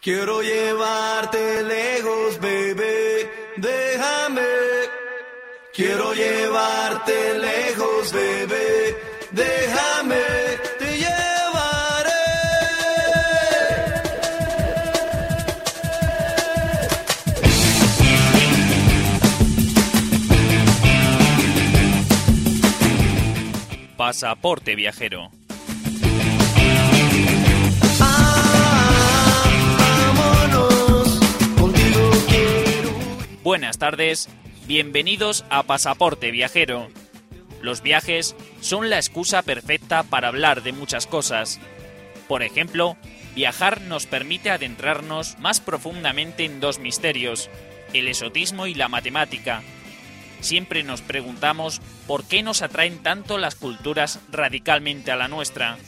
Quiero llevarte lejos, baby, déjame. Quiero llevarte lejos, baby, déjame. Te llevaré. Pasaporte viajero Buenas tardes, bienvenidos a Pasaporte Viajero. Los viajes son la excusa perfecta para hablar de muchas cosas. Por ejemplo, viajar nos permite adentrarnos más profundamente en dos misterios, el esotismo y la matemática. Siempre nos preguntamos por qué nos atraen tanto las culturas radicalmente a la nuestra.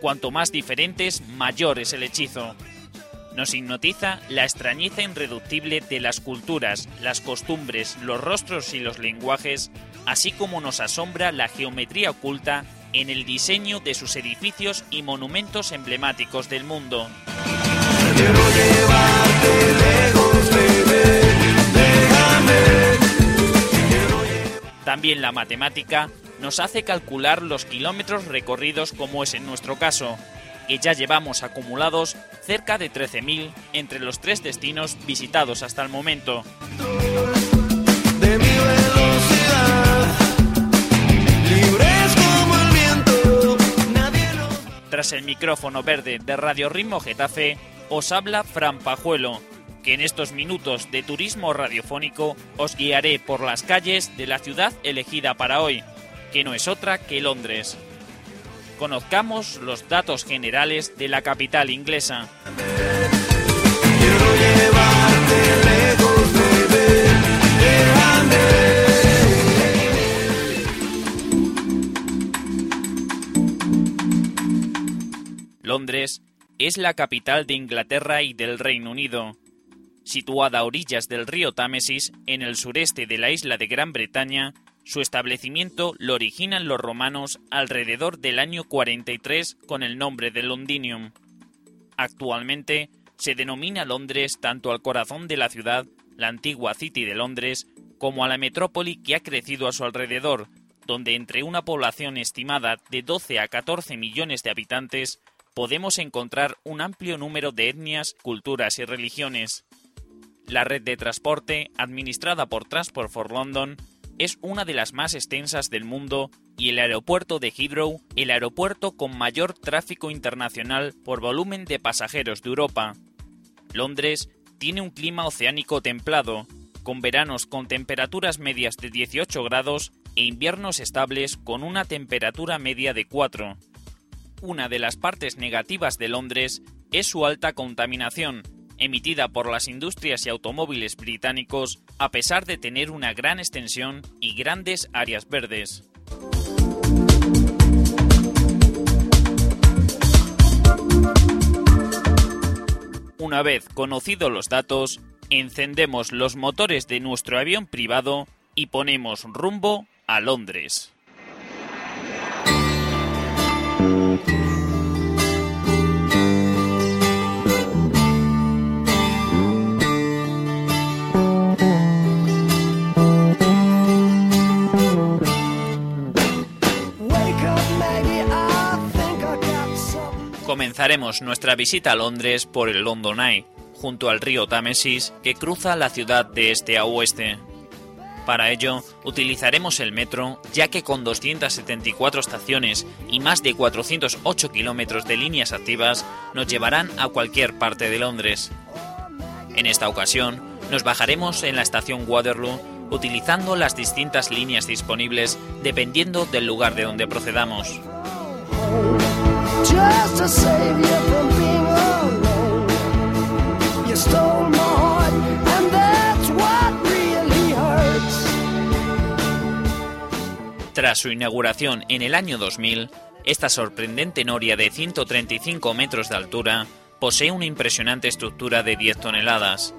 Cuanto más diferentes, mayor es el hechizo nos hipnotiza la extrañeza irreductible de las culturas, las costumbres, los rostros y los lenguajes, así como nos asombra la geometría oculta en el diseño de sus edificios y monumentos emblemáticos del mundo. También la matemática nos hace calcular los kilómetros recorridos como es en nuestro caso, que ya llevamos acumulados cerca de 13.000 entre los tres destinos visitados hasta el momento. Tras el micrófono verde de Radio Ritmo Getafe, os habla Fran Pajuelo, que en estos minutos de turismo radiofónico os guiaré por las calles de la ciudad elegida para hoy, que no es otra que Londres conozcamos los datos generales de la capital inglesa. Londres es la capital de Inglaterra y del Reino Unido. Situada a orillas del río Támesis, en el sureste de la isla de Gran Bretaña, su establecimiento lo originan los romanos alrededor del año 43 con el nombre de Londinium. Actualmente se denomina Londres tanto al corazón de la ciudad, la antigua City de Londres, como a la metrópoli que ha crecido a su alrededor, donde entre una población estimada de 12 a 14 millones de habitantes podemos encontrar un amplio número de etnias, culturas y religiones. La red de transporte, administrada por Transport for London, es una de las más extensas del mundo y el aeropuerto de Heathrow, el aeropuerto con mayor tráfico internacional por volumen de pasajeros de Europa. Londres tiene un clima oceánico templado, con veranos con temperaturas medias de 18 grados e inviernos estables con una temperatura media de 4. Una de las partes negativas de Londres es su alta contaminación, emitida por las industrias y automóviles británicos a pesar de tener una gran extensión y grandes áreas verdes. Una vez conocidos los datos, encendemos los motores de nuestro avión privado y ponemos rumbo a Londres. Comenzaremos nuestra visita a Londres por el London Eye, junto al río Támesis que cruza la ciudad de este a oeste. Para ello, utilizaremos el metro, ya que con 274 estaciones y más de 408 kilómetros de líneas activas, nos llevarán a cualquier parte de Londres. En esta ocasión, nos bajaremos en la estación Waterloo utilizando las distintas líneas disponibles dependiendo del lugar de donde procedamos. Tras su inauguración en el año 2000, esta sorprendente noria de 135 metros de altura posee una impresionante estructura de 10 toneladas.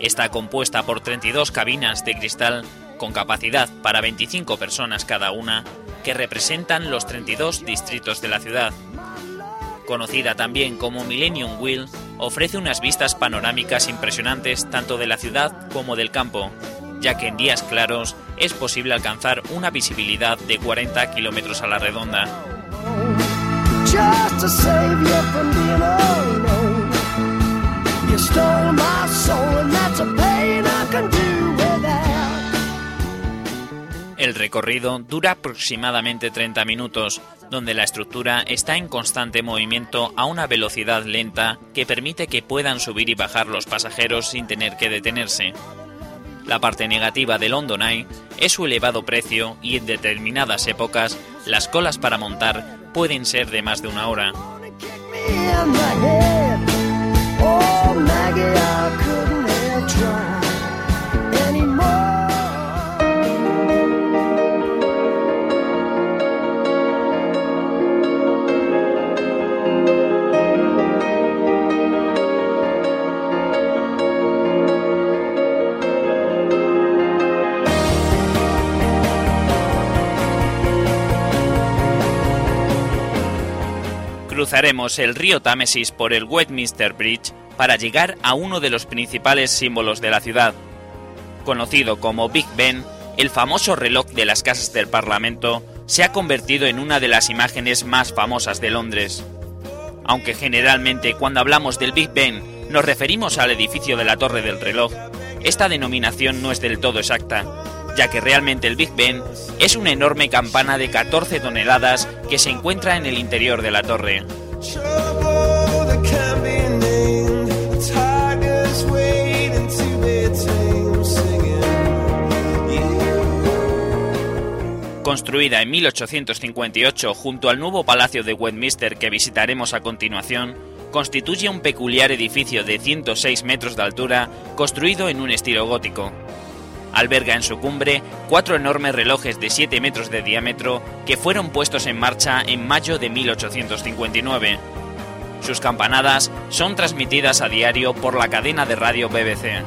Está compuesta por 32 cabinas de cristal con capacidad para 25 personas cada una, que representan los 32 distritos de la ciudad. Conocida también como Millennium Wheel, ofrece unas vistas panorámicas impresionantes tanto de la ciudad como del campo, ya que en días claros es posible alcanzar una visibilidad de 40 kilómetros a la redonda. El recorrido dura aproximadamente 30 minutos, donde la estructura está en constante movimiento a una velocidad lenta que permite que puedan subir y bajar los pasajeros sin tener que detenerse. La parte negativa del London Eye es su elevado precio y en determinadas épocas las colas para montar pueden ser de más de una hora. Cruzaremos el río Támesis por el Westminster Bridge para llegar a uno de los principales símbolos de la ciudad. Conocido como Big Ben, el famoso reloj de las casas del Parlamento se ha convertido en una de las imágenes más famosas de Londres. Aunque generalmente cuando hablamos del Big Ben nos referimos al edificio de la Torre del Reloj, esta denominación no es del todo exacta, ya que realmente el Big Ben es una enorme campana de 14 toneladas que se encuentra en el interior de la torre. Construida en 1858 junto al nuevo Palacio de Westminster que visitaremos a continuación, constituye un peculiar edificio de 106 metros de altura construido en un estilo gótico. Alberga en su cumbre cuatro enormes relojes de 7 metros de diámetro que fueron puestos en marcha en mayo de 1859. Sus campanadas son transmitidas a diario por la cadena de radio BBC.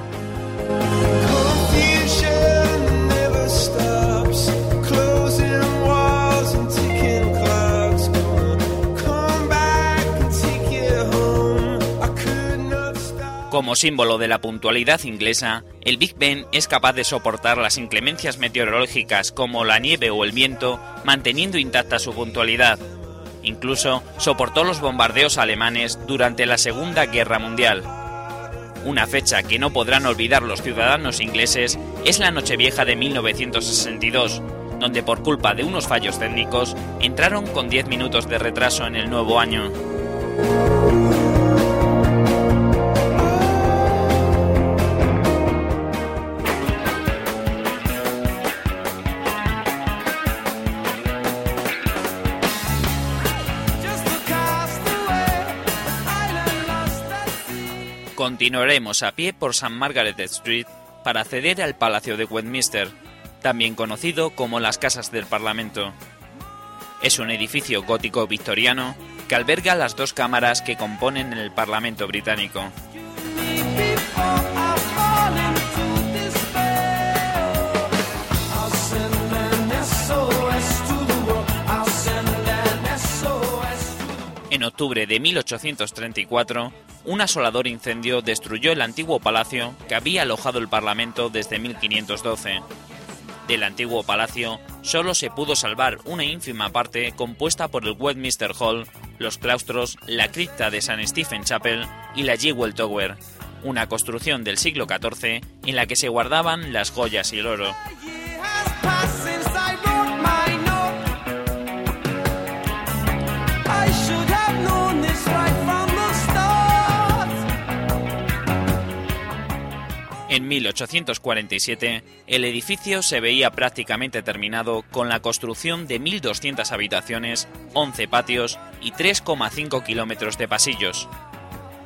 Como símbolo de la puntualidad inglesa, el Big Ben es capaz de soportar las inclemencias meteorológicas como la nieve o el viento, manteniendo intacta su puntualidad. Incluso soportó los bombardeos alemanes durante la Segunda Guerra Mundial. Una fecha que no podrán olvidar los ciudadanos ingleses es la Nochevieja de 1962, donde por culpa de unos fallos técnicos entraron con 10 minutos de retraso en el nuevo año. Continuaremos a pie por St. Margaret Street para acceder al Palacio de Westminster, también conocido como las Casas del Parlamento. Es un edificio gótico victoriano que alberga las dos cámaras que componen el Parlamento británico. Octubre de 1834, un asolador incendio destruyó el antiguo palacio que había alojado el Parlamento desde 1512. Del antiguo palacio solo se pudo salvar una ínfima parte compuesta por el Westminster Hall, los claustros, la cripta de St. Stephen Chapel y la Jewel Tower, una construcción del siglo XIV en la que se guardaban las joyas y el oro. En 1847, el edificio se veía prácticamente terminado con la construcción de 1.200 habitaciones, 11 patios y 3,5 kilómetros de pasillos.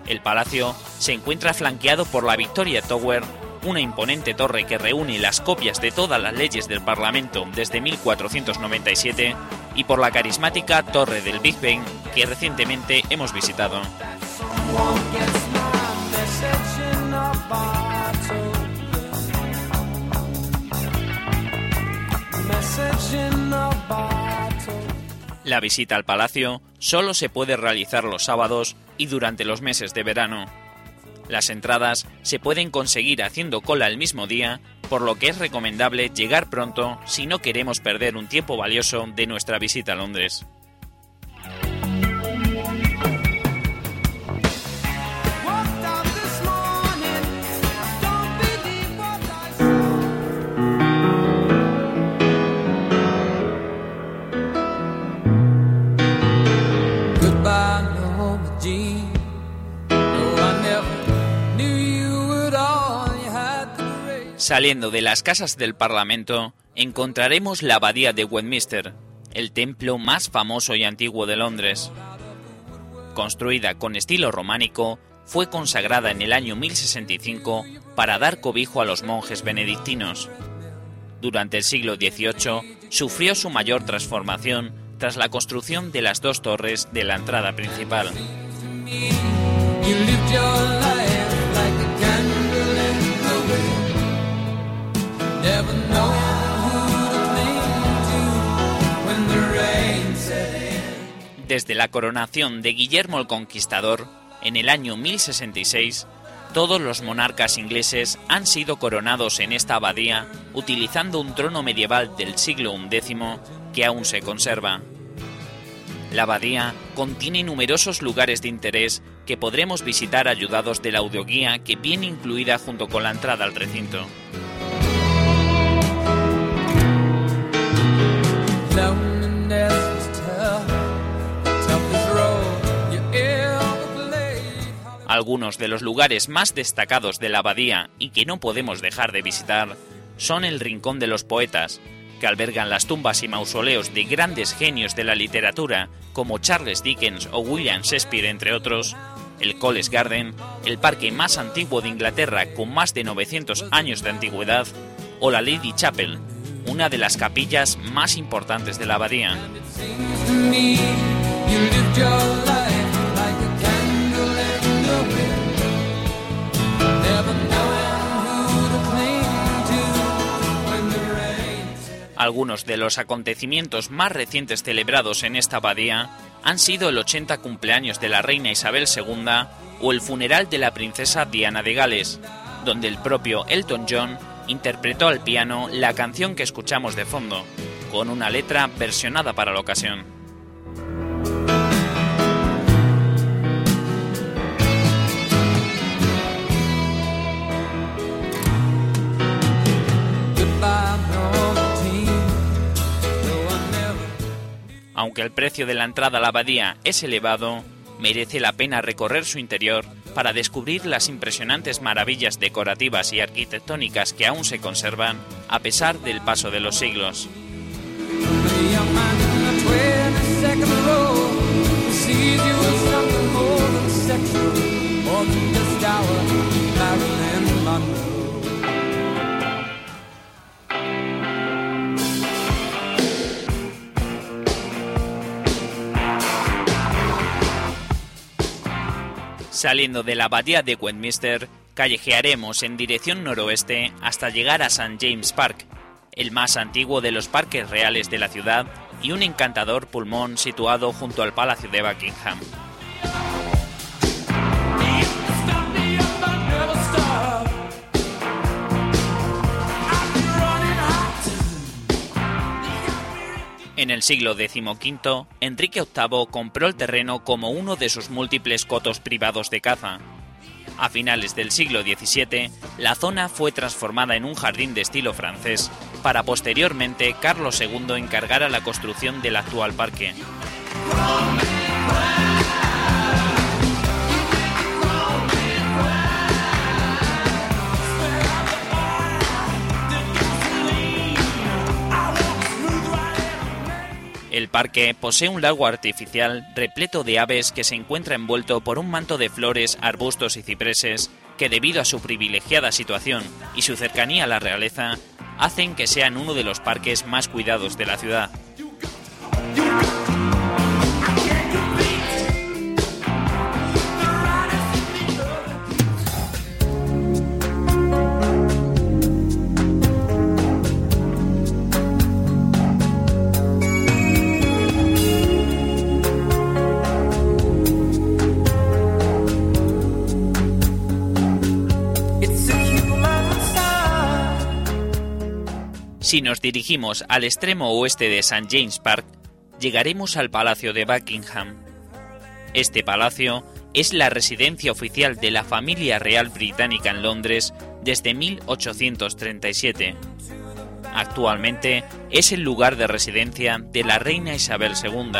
El palacio se encuentra flanqueado por la Victoria Tower, una imponente torre que reúne las copias de todas las leyes del Parlamento desde 1497, y por la carismática Torre del Big Ben que recientemente hemos visitado. La visita al palacio solo se puede realizar los sábados y durante los meses de verano. Las entradas se pueden conseguir haciendo cola el mismo día, por lo que es recomendable llegar pronto si no queremos perder un tiempo valioso de nuestra visita a Londres. Saliendo de las casas del Parlamento, encontraremos la Abadía de Westminster, el templo más famoso y antiguo de Londres. Construida con estilo románico, fue consagrada en el año 1065 para dar cobijo a los monjes benedictinos. Durante el siglo XVIII sufrió su mayor transformación tras la construcción de las dos torres de la entrada principal. Desde la coronación de Guillermo el Conquistador, en el año 1066, todos los monarcas ingleses han sido coronados en esta abadía utilizando un trono medieval del siglo XI que aún se conserva. La abadía contiene numerosos lugares de interés que podremos visitar ayudados de la audioguía que viene incluida junto con la entrada al recinto. Algunos de los lugares más destacados de la abadía y que no podemos dejar de visitar son el Rincón de los Poetas, que albergan las tumbas y mausoleos de grandes genios de la literatura como Charles Dickens o William Shakespeare, entre otros, el College Garden, el parque más antiguo de Inglaterra con más de 900 años de antigüedad, o la Lady Chapel, una de las capillas más importantes de la abadía. Algunos de los acontecimientos más recientes celebrados en esta abadía han sido el 80 cumpleaños de la reina Isabel II o el funeral de la princesa Diana de Gales, donde el propio Elton John interpretó al piano la canción que escuchamos de fondo, con una letra versionada para la ocasión. Aunque el precio de la entrada a la abadía es elevado, merece la pena recorrer su interior para descubrir las impresionantes maravillas decorativas y arquitectónicas que aún se conservan a pesar del paso de los siglos. Saliendo de la abadía de Westminster, callejearemos en dirección noroeste hasta llegar a St. James Park, el más antiguo de los parques reales de la ciudad y un encantador pulmón situado junto al Palacio de Buckingham. En el siglo XV, Enrique VIII compró el terreno como uno de sus múltiples cotos privados de caza. A finales del siglo XVII, la zona fue transformada en un jardín de estilo francés, para posteriormente Carlos II encargar a la construcción del actual parque. Parque posee un lago artificial repleto de aves que se encuentra envuelto por un manto de flores, arbustos y cipreses que debido a su privilegiada situación y su cercanía a la realeza hacen que sean uno de los parques más cuidados de la ciudad. Si nos dirigimos al extremo oeste de St. James Park, llegaremos al Palacio de Buckingham. Este palacio es la residencia oficial de la familia real británica en Londres desde 1837. Actualmente es el lugar de residencia de la reina Isabel II.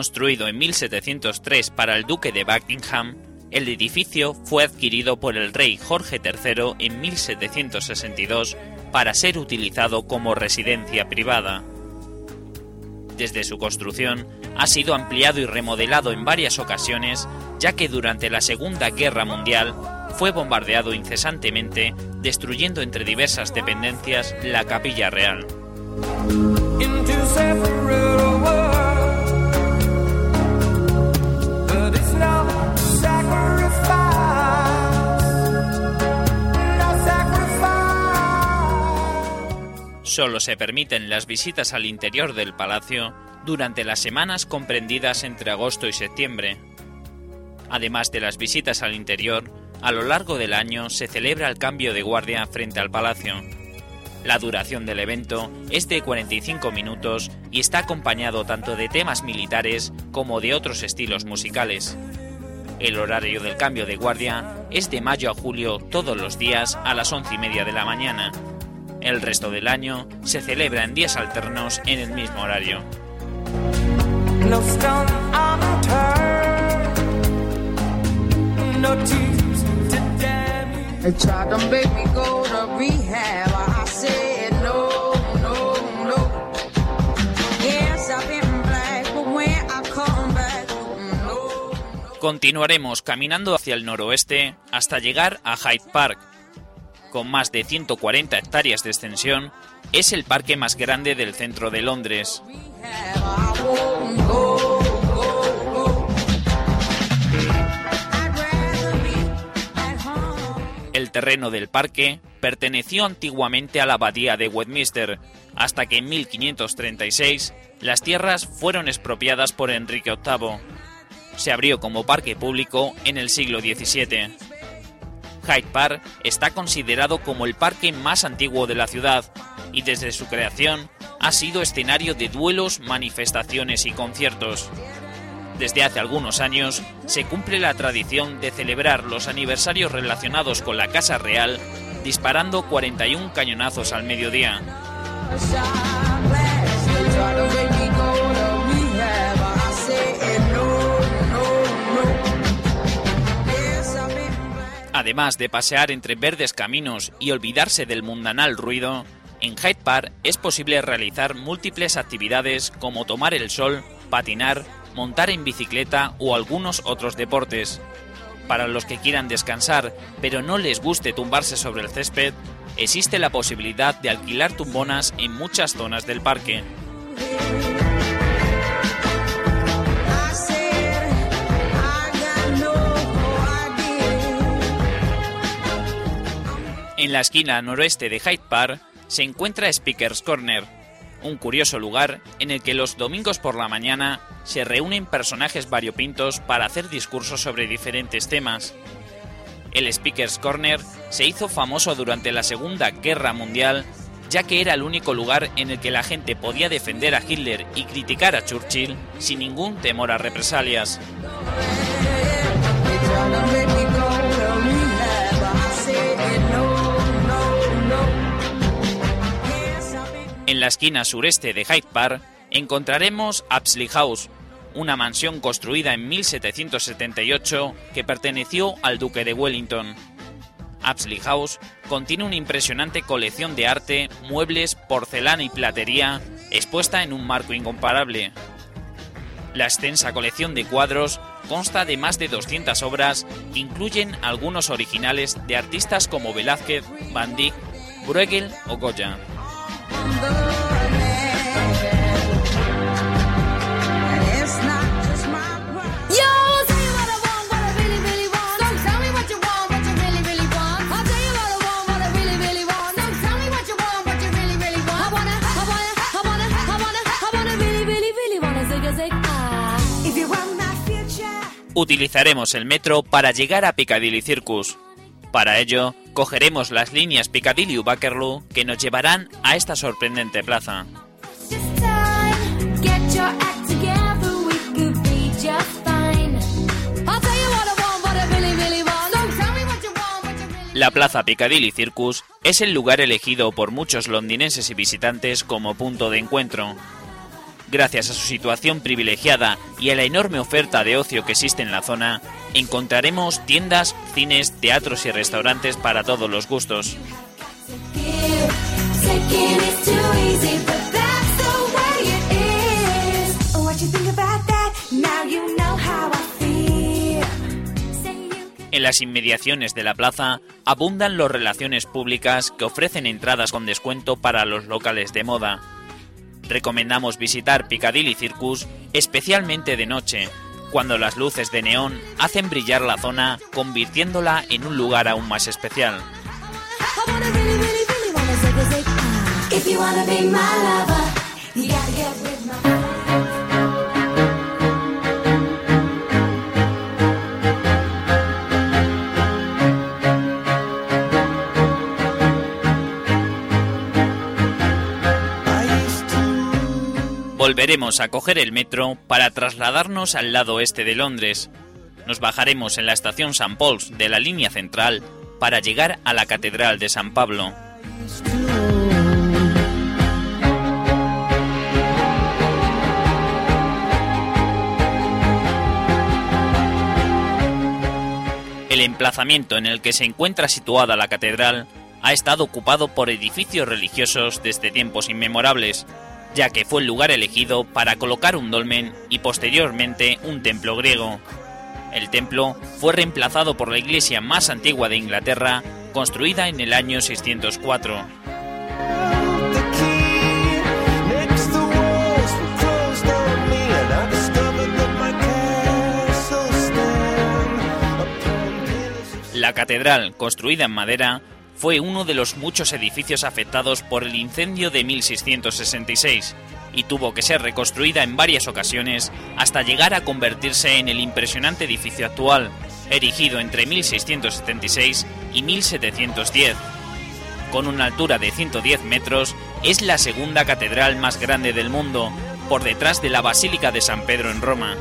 Construido en 1703 para el duque de Buckingham, el edificio fue adquirido por el rey Jorge III en 1762 para ser utilizado como residencia privada. Desde su construcción ha sido ampliado y remodelado en varias ocasiones, ya que durante la Segunda Guerra Mundial fue bombardeado incesantemente, destruyendo entre diversas dependencias la capilla real. Solo se permiten las visitas al interior del palacio durante las semanas comprendidas entre agosto y septiembre. Además de las visitas al interior, a lo largo del año se celebra el cambio de guardia frente al palacio. La duración del evento es de 45 minutos y está acompañado tanto de temas militares como de otros estilos musicales. El horario del cambio de guardia es de mayo a julio todos los días a las once y media de la mañana el resto del año se celebra en días alternos en el mismo horario. Continuaremos caminando hacia el noroeste hasta llegar a Hyde Park, con más de 140 hectáreas de extensión, es el parque más grande del centro de Londres. El terreno del parque perteneció antiguamente a la abadía de Westminster, hasta que en 1536 las tierras fueron expropiadas por Enrique VIII. Se abrió como parque público en el siglo XVII. Hyde Park está considerado como el parque más antiguo de la ciudad y desde su creación ha sido escenario de duelos, manifestaciones y conciertos. Desde hace algunos años se cumple la tradición de celebrar los aniversarios relacionados con la Casa Real disparando 41 cañonazos al mediodía. Además de pasear entre verdes caminos y olvidarse del mundanal ruido, en Hyde Park es posible realizar múltiples actividades como tomar el sol, patinar, montar en bicicleta o algunos otros deportes. Para los que quieran descansar pero no les guste tumbarse sobre el césped, existe la posibilidad de alquilar tumbonas en muchas zonas del parque. En la esquina noroeste de Hyde Park se encuentra Speaker's Corner, un curioso lugar en el que los domingos por la mañana se reúnen personajes variopintos para hacer discursos sobre diferentes temas. El Speaker's Corner se hizo famoso durante la Segunda Guerra Mundial ya que era el único lugar en el que la gente podía defender a Hitler y criticar a Churchill sin ningún temor a represalias. En la esquina sureste de Hyde Park encontraremos Apsley House, una mansión construida en 1778 que perteneció al duque de Wellington. Apsley House contiene una impresionante colección de arte, muebles, porcelana y platería expuesta en un marco incomparable. La extensa colección de cuadros consta de más de 200 obras que incluyen algunos originales de artistas como Velázquez, Van Dyck, Bruegel o Goya. Utilizaremos el metro para llegar a Piccadilly Circus. Para ello, cogeremos las líneas Piccadilly u Bakerloo que nos llevarán a esta sorprendente plaza. La Plaza Piccadilly Circus es el lugar elegido por muchos londinenses y visitantes como punto de encuentro, Gracias a su situación privilegiada y a la enorme oferta de ocio que existe en la zona, encontraremos tiendas, cines, teatros y restaurantes para todos los gustos. En las inmediaciones de la plaza abundan las relaciones públicas que ofrecen entradas con descuento para los locales de moda recomendamos visitar Piccadilly Circus especialmente de noche, cuando las luces de neón hacen brillar la zona convirtiéndola en un lugar aún más especial. Volveremos a coger el metro para trasladarnos al lado oeste de Londres. Nos bajaremos en la estación St. Paul's de la línea central para llegar a la Catedral de San Pablo. El emplazamiento en el que se encuentra situada la catedral ha estado ocupado por edificios religiosos desde tiempos inmemorables, ya que fue el lugar elegido para colocar un dolmen y posteriormente un templo griego. El templo fue reemplazado por la iglesia más antigua de Inglaterra, construida en el año 604. La catedral, construida en madera, fue uno de los muchos edificios afectados por el incendio de 1666 y tuvo que ser reconstruida en varias ocasiones hasta llegar a convertirse en el impresionante edificio actual, erigido entre 1676 y 1710. Con una altura de 110 metros, es la segunda catedral más grande del mundo, por detrás de la Basílica de San Pedro en Roma.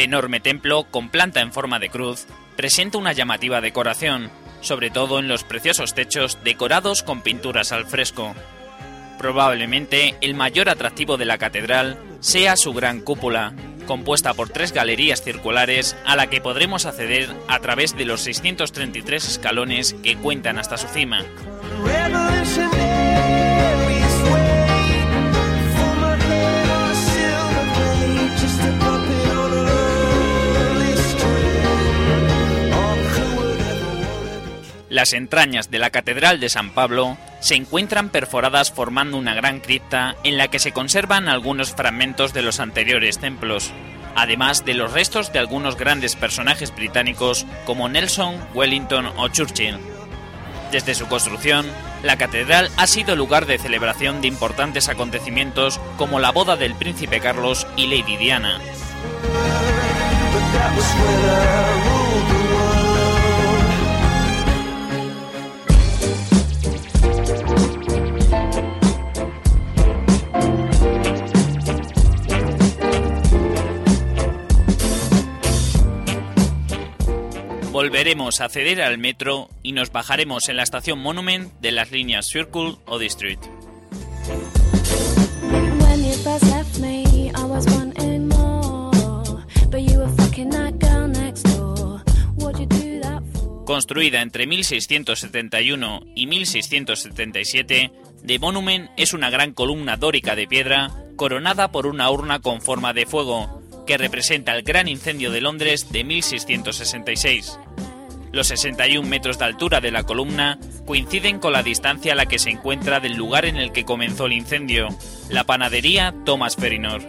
El enorme templo, con planta en forma de cruz, presenta una llamativa decoración, sobre todo en los preciosos techos decorados con pinturas al fresco. Probablemente el mayor atractivo de la catedral sea su gran cúpula, compuesta por tres galerías circulares a la que podremos acceder a través de los 633 escalones que cuentan hasta su cima. Las entrañas de la Catedral de San Pablo se encuentran perforadas formando una gran cripta en la que se conservan algunos fragmentos de los anteriores templos, además de los restos de algunos grandes personajes británicos como Nelson, Wellington o Churchill. Desde su construcción, la catedral ha sido lugar de celebración de importantes acontecimientos como la boda del príncipe Carlos y Lady Diana. Volveremos a acceder al metro y nos bajaremos en la estación Monument de las líneas Circle o District. Construida entre 1671 y 1677, The Monument es una gran columna dórica de piedra coronada por una urna con forma de fuego, que representa el gran incendio de Londres de 1666. Los 61 metros de altura de la columna coinciden con la distancia a la que se encuentra del lugar en el que comenzó el incendio, la panadería Thomas Ferinor.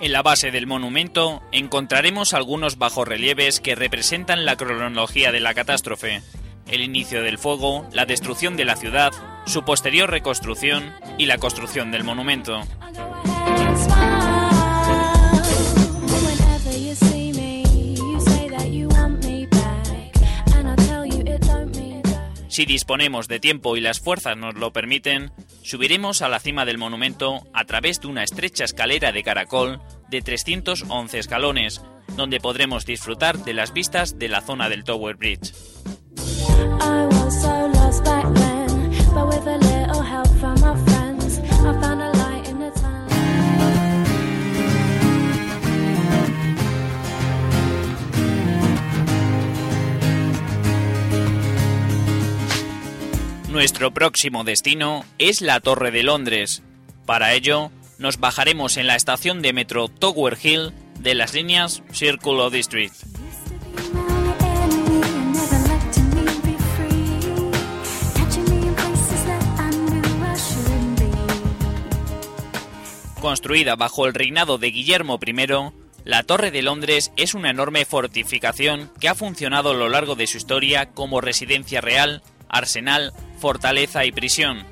En la base del monumento encontraremos algunos bajorrelieves que representan la cronología de la catástrofe, el inicio del fuego, la destrucción de la ciudad, su posterior reconstrucción y la construcción del monumento. Si disponemos de tiempo y las fuerzas nos lo permiten, subiremos a la cima del monumento a través de una estrecha escalera de caracol de 311 escalones, donde podremos disfrutar de las vistas de la zona del Tower Bridge. Nuestro próximo destino es la Torre de Londres. Para ello, nos bajaremos en la estación de metro Tower Hill de las líneas Circle of District. Construida bajo el reinado de Guillermo I, la Torre de Londres es una enorme fortificación que ha funcionado a lo largo de su historia como residencia real, arsenal, fortaleza y prisión.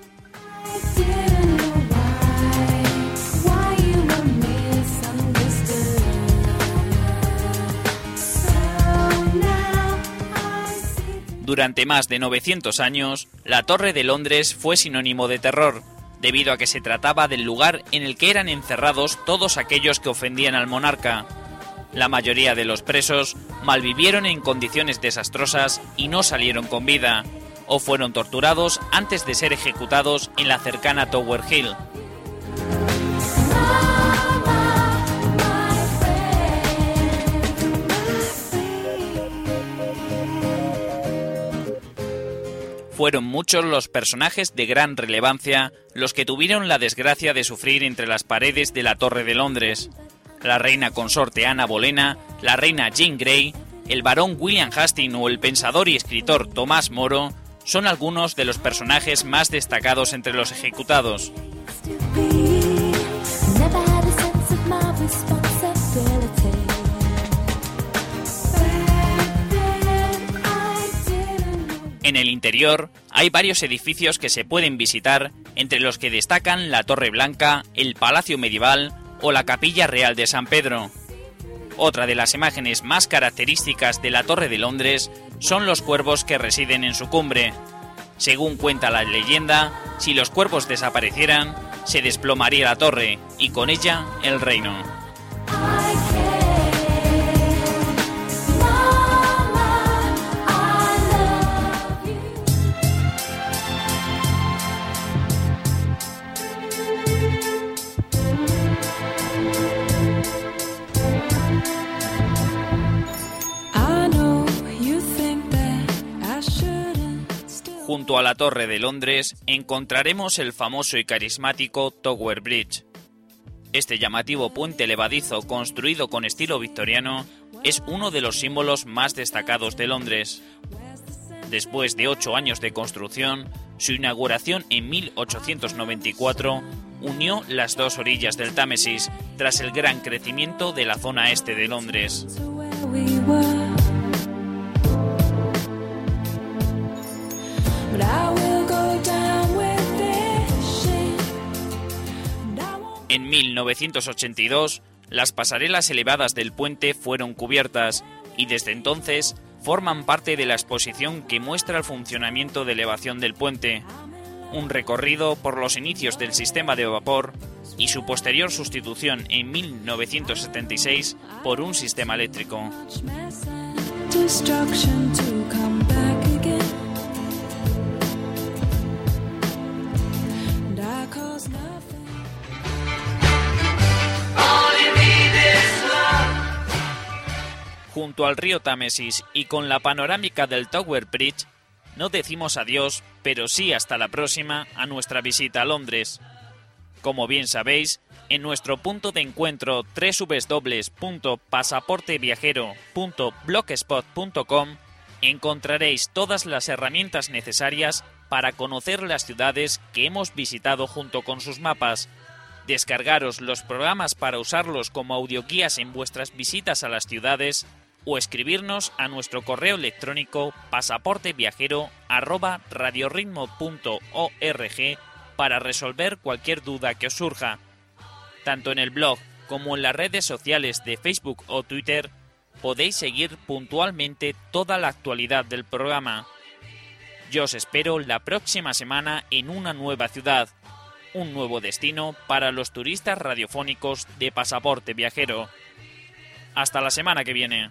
Durante más de 900 años, la Torre de Londres fue sinónimo de terror, debido a que se trataba del lugar en el que eran encerrados todos aquellos que ofendían al monarca. La mayoría de los presos malvivieron en condiciones desastrosas y no salieron con vida, o fueron torturados antes de ser ejecutados en la cercana Tower Hill. Fueron muchos los personajes de gran relevancia los que tuvieron la desgracia de sufrir entre las paredes de la Torre de Londres. La reina consorte Ana Bolena, la reina Jean Grey, el barón William Hastings o el pensador y escritor Tomás Moro son algunos de los personajes más destacados entre los ejecutados. En el interior hay varios edificios que se pueden visitar, entre los que destacan la Torre Blanca, el Palacio Medieval o la Capilla Real de San Pedro. Otra de las imágenes más características de la Torre de Londres son los cuervos que residen en su cumbre. Según cuenta la leyenda, si los cuervos desaparecieran, se desplomaría la torre y con ella el reino. Junto a la Torre de Londres encontraremos el famoso y carismático Tower Bridge. Este llamativo puente levadizo construido con estilo victoriano es uno de los símbolos más destacados de Londres. Después de ocho años de construcción, su inauguración en 1894 unió las dos orillas del Támesis tras el gran crecimiento de la zona este de Londres. En 1982, las pasarelas elevadas del puente fueron cubiertas y desde entonces forman parte de la exposición que muestra el funcionamiento de elevación del puente, un recorrido por los inicios del sistema de vapor y su posterior sustitución en 1976 por un sistema eléctrico. Junto al río Támesis y con la panorámica del Tower Bridge, no decimos adiós, pero sí hasta la próxima a nuestra visita a Londres. Como bien sabéis, en nuestro punto de encuentro www.pasaporteviajero.blogspot.com encontraréis todas las herramientas necesarias para conocer las ciudades que hemos visitado junto con sus mapas. Descargaros los programas para usarlos como audioguías en vuestras visitas a las ciudades o escribirnos a nuestro correo electrónico pasaporteviajero@radioritmo.org para resolver cualquier duda que os surja. Tanto en el blog como en las redes sociales de Facebook o Twitter podéis seguir puntualmente toda la actualidad del programa. Yo os espero la próxima semana en una nueva ciudad, un nuevo destino para los turistas radiofónicos de Pasaporte Viajero. Hasta la semana que viene.